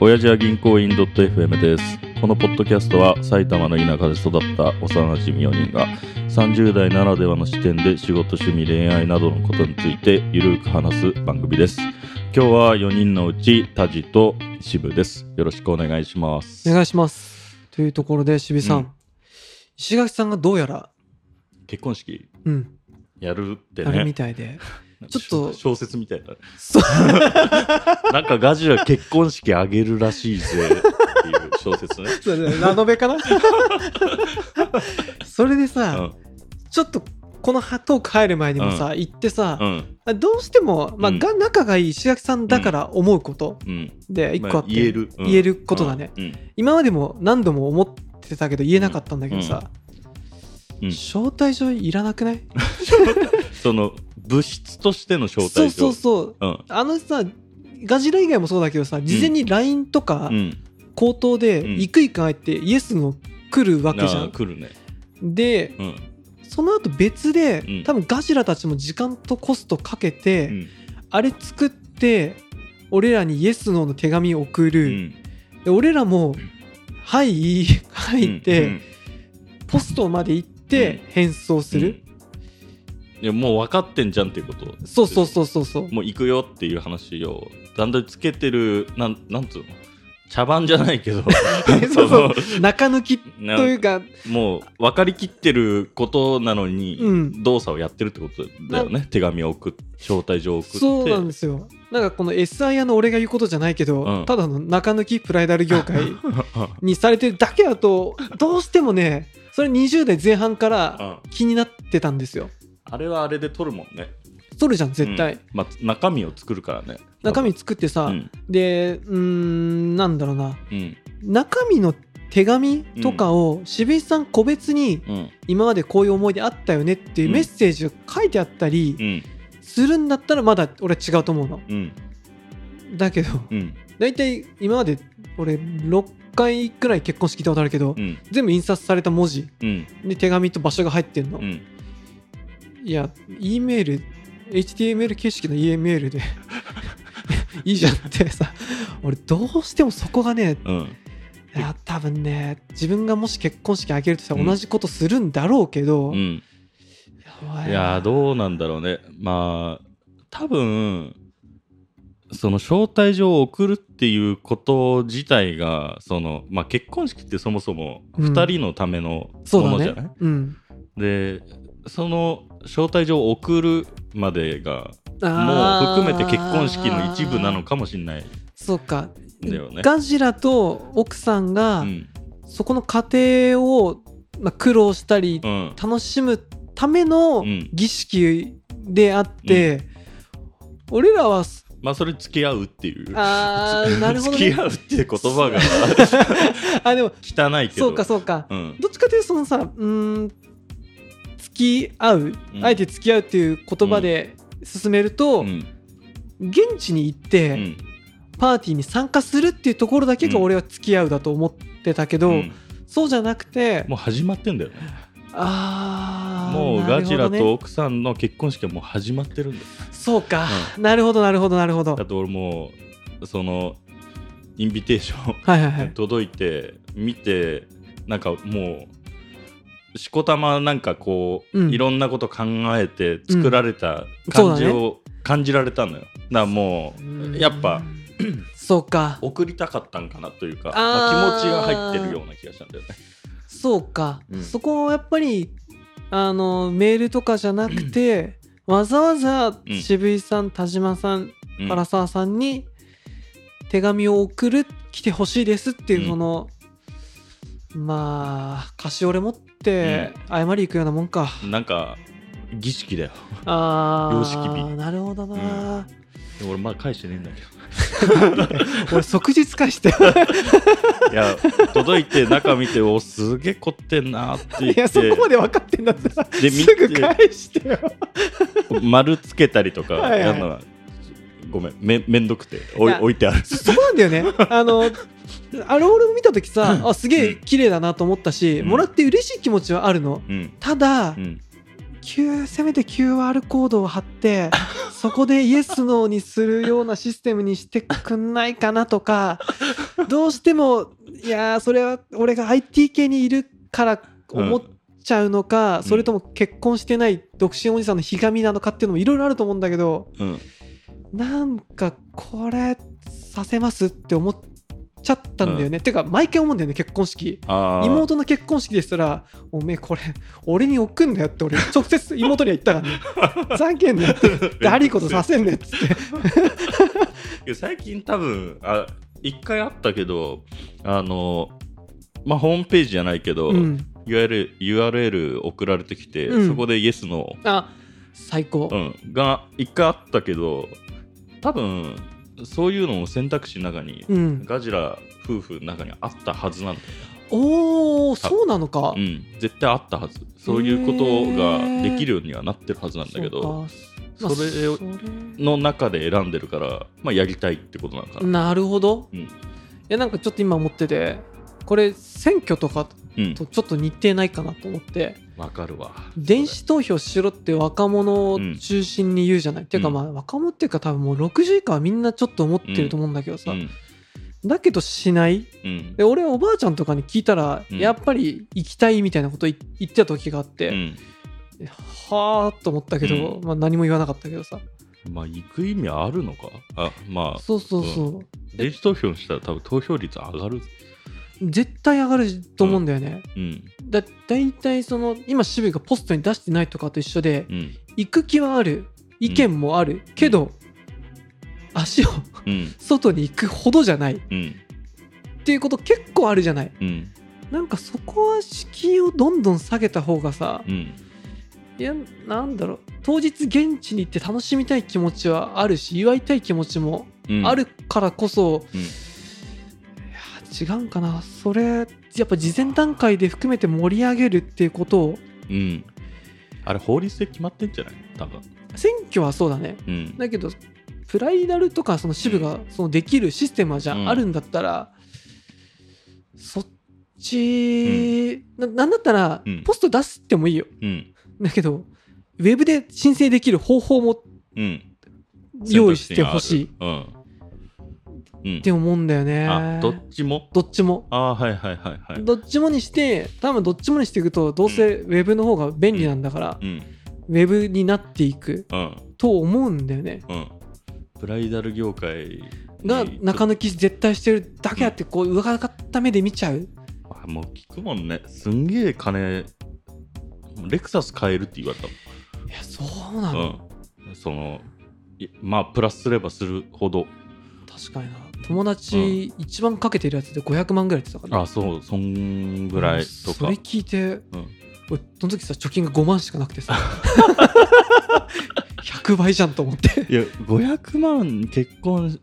親父は銀行員 .fm です。このポッドキャストは埼玉の田舎で育った幼馴染4人が30代ならではの視点で仕事、趣味、恋愛などのことについてゆるく話す番組です。今日は4人のうちタジと渋です。よろしくお願いします。お願いします。というところで、渋井さん、うん石垣さんがどうやら、結婚式うん、やるってあれみね。たいで、ちょっと小説みたいだね。そう なんかガジラ結婚式あげるらしいぜっていう小説ね。そうだねラノベかな？それでうさ、ん。ちょっとこのトーク入る前にもさ、言ってさ、うん。どうしても、まあうんが仲がいい石垣さんだから思うことうん。で一個あって、ま言える。うん言えることだね、うん。今までも何度も思ってたけど言えなかったんだけどさ、うん招待状いらなくない？その物質としての招そう待状。そうそううん。あのさガジラ以外もそうだけどさ事前に LINE とかうん。口頭でうん行く行かないってイエスの来るわけじゃん。来るね。でうん。その後別で、うん多分ガジラたちも時間とコストかけうて、ん。あれ作って俺らにイエスノーの手紙を送うる、ん。で俺らもん「はい」入 って、うんポストまで行ってうん返送する、いやもう分かってんじゃんっていうこと。そうそうそうそうそう。もう行くよっていう話をだんだんつけてるなんなんつうの？茶番じゃないけど。そうそう。の中抜きとないうか。もう分かりきってることなのに、うん。動作をやってるってことだよね。手紙を送っ招待状を送って。そうなんですよ。なんかこの SIR の俺が言うことじゃないけど、うん。ただの中抜きプライダル業界 にされてるだけだとどうしてもねそれ20代前半からうん気になってたんですよあれはあれで撮るもんね。それじゃん絶対、うん。まあ、中身を作るからね。中身作ってさ、うん。でうーんなんだろうな。うん。中身の手紙とかを渋井さん個別にうん。今までこういう思い出あったよねっていうメッセージを書いてあったりうん。するんだったらまだ俺は違うと思うの。うん。だけどうん。大体今まで俺6回くらい結婚式聞いたことあるけど、うん。全部印刷された文字うん。で手紙と場所が入ってんの、うんいや E メール HTML 形式の E メールで。いいじゃんってさ。俺どうしてもそこがねうん。いや多分ね自分がもし結婚式あげるとしたらうん。同じことするんだろうけど、うん。やばいやーどうなんだろうね。まあ多分その招待状を送るっていうこと自体がその、まあ、結婚式ってそもそもうん2人のためのそうものじゃない、だねうん。でその招待状を送るまでがもう含めて結婚式の一部なのかもしれない。んそうか。だよね。ガジラと奥さんが、うん。そこの過程を、まあ、苦労したりうん。楽しむためのうん。儀式であって、俺らはまあそれ付き合うっていう。あーなるほど、ね、付き合うっていう言葉が あでも汚いけど。そうかそうか。うん。どっちかというとそのさうーん付き合う、うん。あえて付き合うっていう言葉で進めると、うん。現地に行って、うん。パーティーに参加するっていうところだけがうん。俺は付き合うだと思ってたけど、うん。そうじゃなくてもう始まってんだよね。あーもうガジラと奥さんの結婚式はもう始まってるんだよ。そうか、なるほどなるほどなるほど。だって俺もうそのインビテーションはいはいはい届いて見てなんかもうしこたまなんかこう、うん。いろんなこと考えて作られた感じを感じられたのよ、だからもうやっぱ そうか。送りたかったんかなというかあ気持ちが入ってるような気がしたんだよね。そうか、うん。そこをやっぱりあのメールとかじゃなくて、わざわざうん。渋井さん田島さんうん唐沢さんに手紙を送る来てほしいですっていううん。その、まあ菓子折れ持って謝り行くようなもんか、なんか儀式だよ。あ様式なるほどな、でも俺まだ返してねえんだけど。俺即日返して。いや届いて中見ておすげえ凝ってんなって言って。いやそこまで分かってんだったらですぐ返してよ。丸つけたりとかはいはい。やるのはごめんめめんどくておいいや置いてある。そ こなんだよね。あのあれ俺も見た時さあすげえ綺麗だなと思ったし、うん。もらって嬉しい気持ちはあるの。うん。ただ、うん、Q せめて QR コードを貼って そこでイエスノーにするようなシステムにしてくんないかなとかどうしてもいやーそれは俺が IT 系にいるから思っちゃうのか、ん。それとも結婚してない独身おじさんのひがみなのかっていうのもいろいろあると思うんだけどうん。なんかこれさせますって思っちゃったんだよね、てか毎回思うんだよね結婚式。妹の結婚式でしたら「おめえこれ俺に送んだよ」って俺 直接妹には言ったからね「ざけんなよ」って。悪いことさせんねっつって最近多分あ一回あったけどあのまあホームページじゃないけど、うん、URL, URL 送られてきて、うん。そこでイエスの、あ最高、うん、が一回あったけど多分そういうのも選択肢の中に、うん、ガジラ夫婦の中にあったはずなんだよ、おおそうなのか、うん、絶対あったはず。そういうことができるようにはななってるはずなんだけどそまあそれ。の中で選んでるから、まあ、やりたいってことなのかな、なるほど、うん。いやなんかちょっと今思っててこれ選挙とかうんとちょっと似てないかなと思って。わかるわ。電子投票しろって若者を中心に言うじゃない、っていうかうん。まあ若者っていうか多分もう60以下はみんなちょっと思ってると思うんだけどさ、うん。だけどしない。うん。で俺おばあちゃんとかに聞いたら、うん。やっぱり行きたいみたいなこと言言ってた時があって、うん。はあと思ったけど、うん。まあ、何も言わなかったけどさ。まあ行く意味あるのか？あまあ。そうそうそう、電子投票したら多分投票率上がる絶対上がると思うんだよね、うん。だ大体その今渋谷がポストに出してないとかと一緒でうん。行く気はある。意見もある、けど足をうん。外に行くほどじゃない。っうん。ていうこと結構あるじゃない。うん。なんかそこは敷居をどんどん下げた方がさうん。いやなんだろう。当日現地に行って楽しみたい気持ちはあるし祝いたい気持ちもうん。あるからこそ、うん違うんかな？それやっぱ事前段階で含めて盛り上げるっていうことをうん。あれ法律で決まってんじゃない？多分。選挙はそうだね。うん。だけどプライダルとかその支部がそのできるシステムはじゃうん。ああるんだったら、そっち、ななんだったらうん。ポスト出してもいいよ。うん。だけどウェブで申請できる方法もうん。用意してほしい。っうんうん。て思うんだよね。あどっちも？どっちも。あーはいはいはいはい。どっちもにして多分どっちもにしていくとどうせウェブの方が便利なんだから、うん。ウェブになっていくうん。と思うんだよね。うん。ブライダル業界にが中抜き絶対してるだけあってこう上がった目で見ちゃう。あもう聞くもんね。すんげえ金レクサス買えるって言われたいやそうなの、もん、うん、そのいまあプラスすればするほど。確かにな友達一番かけてるやつで500万ぐらいって言ってたから。あそうそんぐらいとか。それ聞いて、うん。俺その時さ貯金が5万しかなくてさ。100倍じゃんと思って。いや500万結婚い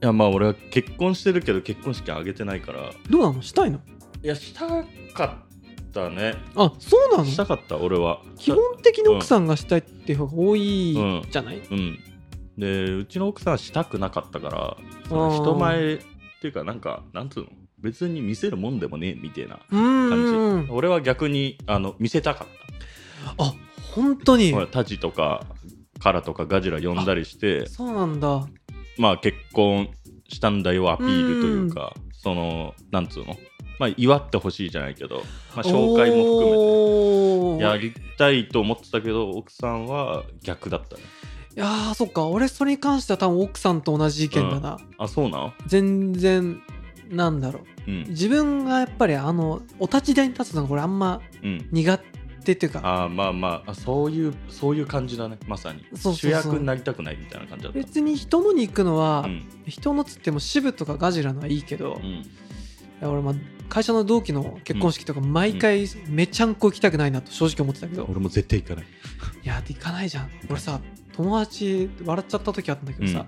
やまあ俺は結婚してるけど結婚式あげてないから。どうなの？したいの？いやしたかったね。あそうなの？したかった俺は。基本的に奥さんがしたいっていう方が多いじゃない、うんでうちの奥さんはしたくなかったからその人前っていうかなんかなんつうの？別に見せるもんでもねえみたいな感んじ俺は逆にあの見せたかっあ本当に？タジとかカラとかガジラ呼んだりしてそうなんだ。まあ結婚したんだよアピールというかそのなんつうの？まあ祝ってほしいじゃないけど、まあ、紹介も含含めてやりたいと思ってたけど奥さんは逆だったねいやーそっか。俺それに関しては多分奥さんと同じ意見だな、あそうなの？全然なんだろう。うん。自分がやっぱりあのお立ち台に立つのがこれあんまうん。苦手っていうか。あーまあまああそういうそういう感じだね。まさに。そうそうそう。主役になりたくないみたいな感じだった。別に人のに行くのは、うん。人のつっても支部とかガジラのはいいけど、いうん。や俺まあ会社の同期の結婚式とか毎回めちゃんこ行きたくないなと正直思ってたけど、俺も絶対行かない。いや行かないじゃん。俺さ友達笑っちゃった時あったんだけどさ、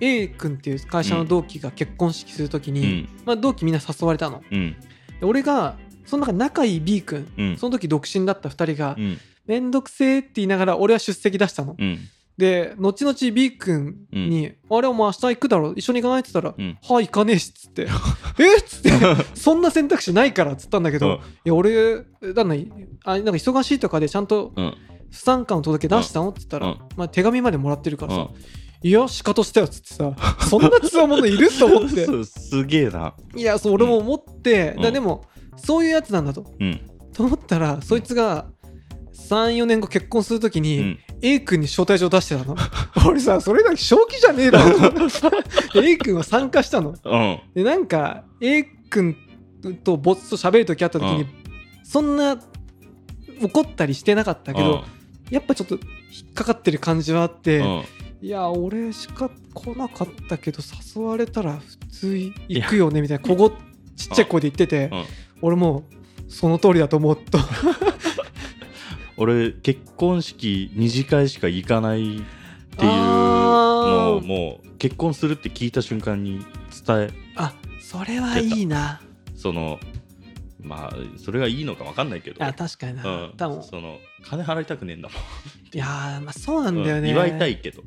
A 君っていう会社の同期が結婚式する時うに、ん。まあ、同期みんな誘われたの。うん。で俺がその中仲いい B 君うん。その時独身だった2人がうん「めんどくせえ」って言いながら俺は出席出したの。うん。で後々 B 君に「あれお前明日行くだろ？一緒に行かない?」って言ったら「うん。はい行かねえし」っつって「え？っ?」つって「そんな選択肢ないから」っつったんだけど、うん。いや俺だんだんあなんか忙しいとかでちゃんとうん不参加の届け出したの？って言ったら、うんまあ、手紙までもらってるからさ、うん。いやシカトしたよっつってさそんなつわものいると思って。すげえな。いやそう俺も思って、うん。だでもそういうやつなんだと。うん。と思ったらそいつが34年後結婚するときに、うん。A 君に招待状出してたの。俺さそれだけ正気じゃねえだろ。A 君は参加したの。うん。でなんか A 君とボスと喋る時あった時に、うん。そんな怒ったりしてなかったけど、やっぱちょっと引っかかってる感じはあって、うん。いや俺しか来なかったけど誘われたら普通行くよねみたいな小言ちっちゃい声で言ってて、うん。俺もうその通りだと思うと 俺結婚式二次会しか行かないっていうのをもう結婚するって聞いた瞬間に伝えあそれはいいな。そのまあそれがいいのか分かんないけど。あ確かにな、うん。多分。その金払いたくねえんだもん。いやーまあそうなんだよね、うん祝いたいけど、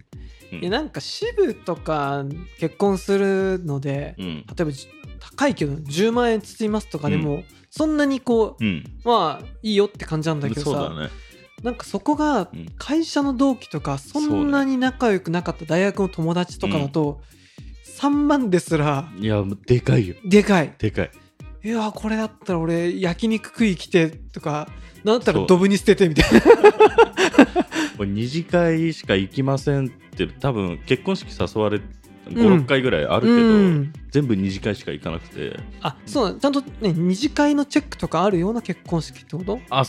うん。いやなんか支部とか結婚するので、うん。例えばじ高いけど10万円包みますとかでも、そんなにこううん。まあいいよって感じなんだけどさ、そうだね。なんかそこがうん。会社の同期とかそんなに仲良くなかった大学の友達とかだと、3万ですらいやでかいよ。でかい。でかいいやこれだったら俺焼肉食い来てとかなんだったらドブに捨ててみたいな。二次会しか行きませんって多分結婚式誘われうん。56回ぐらいあるけど、うん。全部二次会しか行かなくて。あそうちゃんとね二次会のチェックとかあるような結婚式ってこと？あ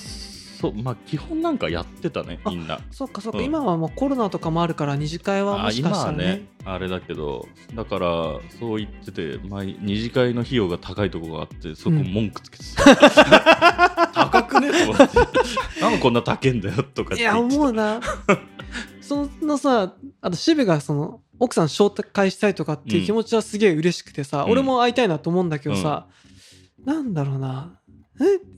そうまあ基本なんかやってたねあみんな。そっかそっか、うん。今はもうコロナとかもあるから二次会はあもしかしたらね。ねあれだけどだからそう言ってて前二次会の費用が高いとこがあってそこうん文句つけてた、高くねと思って。なんでこんな高いんだよとかっていや思うな。そのさあと渋がその奥さん紹介したいとかっていう気持ちはすげえ嬉しくてさ、うん。俺も会いたいなと思うんだけどさ、なんだろうな。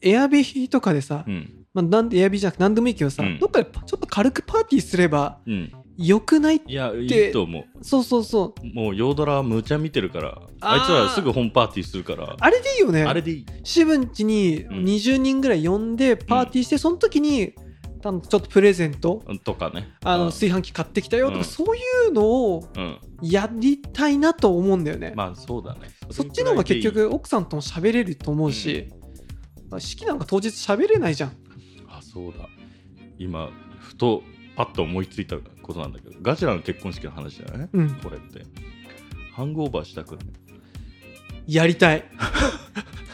え？エアビーとかでさ、うんまあ、なんでエアビーじゃなくて何でもいいけどさ、うん。どっかでちょっと軽くパーティーすればうん。よくないいやいでいと思う。そうそうそう。もうヨードラは無茶見てるからあいつらすぐ本パーティーするから。あれでいいよね。あれでいい。渋んちにうん。20人ぐらい呼んでパーティーして、その時にちょっとプレゼント。とかね。あのうん。炊飯器買ってきたよとか、うん。そういうのをうん。やりたいなと思うんだよね、まあそうだね。そっちの方が結局奥さんとも喋れると思うし、まあ式なんか当日喋れないじゃん。あそうだ。今ふとパッと思いついたことなんだけどガジラの結婚式の話だよね、うん。これって。ハングオーバーしたくない？やりたい。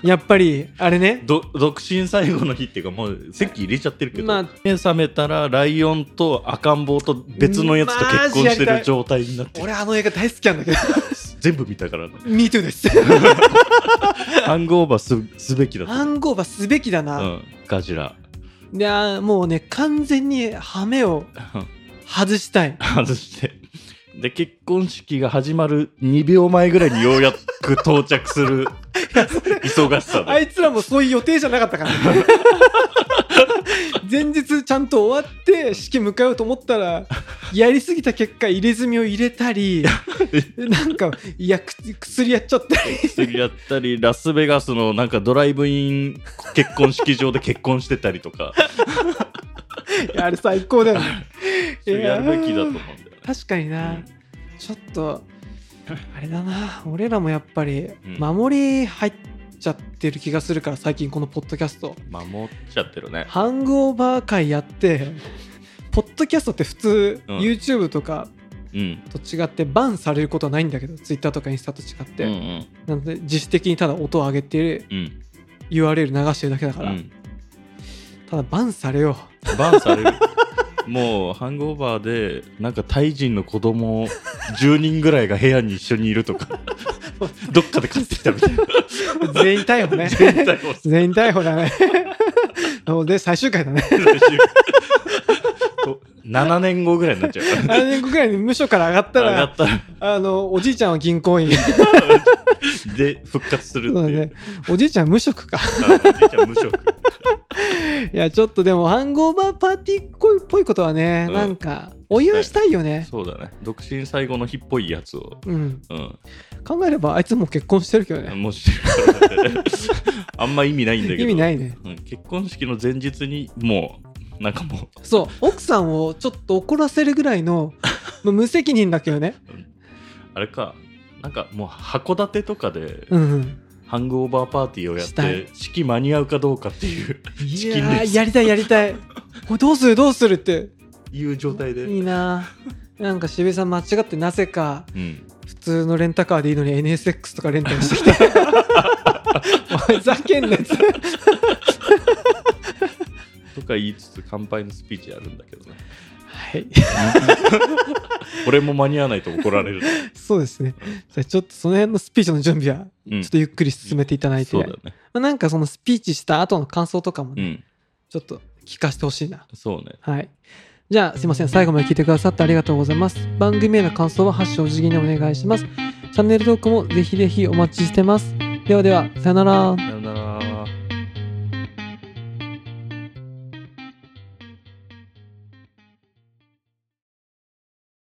やっぱりあれね。ど独身最後の日っていうかもう席入れちゃってるけど、まあ。目覚めたらライオンと赤ん坊と別のやつと結婚してる状態になって俺あの映画大好きなんだけど。全部見たからね。MeToo です。ハングオーバーすすべきだとハングオーバーすべきだな、うん、ガジラいやもうね完全にハメを外したい。外して。で結婚式が始まる2秒前ぐらいにようやく到着する。忙しさで。あいつらもそういう予定じゃなかったからね。前日ちゃんと終わって式迎えようと思ったらやりすぎた結果入れ墨を入れたりなんかいやく薬やっちゃったり。薬やったりラスベガスのなんかドライブイン結婚式場で結婚してたりとか。いやあれ最高だよね。やるべきだと思うんだよね。確かにな、ちょっと あれだな。俺らもやっぱりん。守り入っちゃってる気がするから最近このポッドキャスト。守っちゃってるね。ハングオーバー会やってポッドキャストって普通、うん。YouTube とかうん。と違ってバンされることはないんだけど Twitter とかインスタと違って、うんうん。なので自主的にただ音を上げてうん。URL 流してるだけだから、うん。ただバンされよバンされる。もうハングオーバーでなんかタイ人の子供10人ぐらいが部屋に一緒にいるとか。どっかで買ってきたみたいな。う全員逮捕ね。全体を全員逮捕だね。で最終回だね。7年後ぐらいになっちゃう。から7年後ぐらいに無所から上がったら。あのおじいちゃんは銀行員 で復活するっていう。おじいちゃん無職か。あおじいちゃん無職。いやちょっとでもハングオーバーパーティーっぽいことはね、うん。なんかお祝いしたいよね。そうだね。独身最後の日っぽいやつを。うん。うん考えればあいつもう結婚してるけどね。もうしね あんま意味ないんだけど。意味ないね。うん。結婚式の前日にもうなんかもう。そう。奥さんをちょっと怒らせるぐらいのまあ無責任だけどね。あれかなんかもう函館とかでうんうん。ハングオーバーパーティーをやって式間に合うかどうかっていういやーやりたいやりたい。これどうするどうするって。いう状態で。いいな。なんか渋井さん間違ってなぜかうん。普通のレンタカーでいいのに NSX とかレンタルしてきて。おいふざけんなやつとか言いつつ乾杯のスピーチやるんだけどねはい。俺も間に合わないと怒られる、そうですね。じゃあちょっとその辺のスピーチの準備はうん。ちょっとゆっくり進めていただいて、そうだよね。まあ、なんかそのスピーチした後の感想とかもね、うん。ちょっと聞かせてほしいな。そうね。はい。じゃあすいません。最後まで聞いてくださってありがとうございます。番組への感想は「ハッシュお辞儀」にお願いします。チャンネル登録もぜひぜひお待ちしてます。ではではさよなら。さよ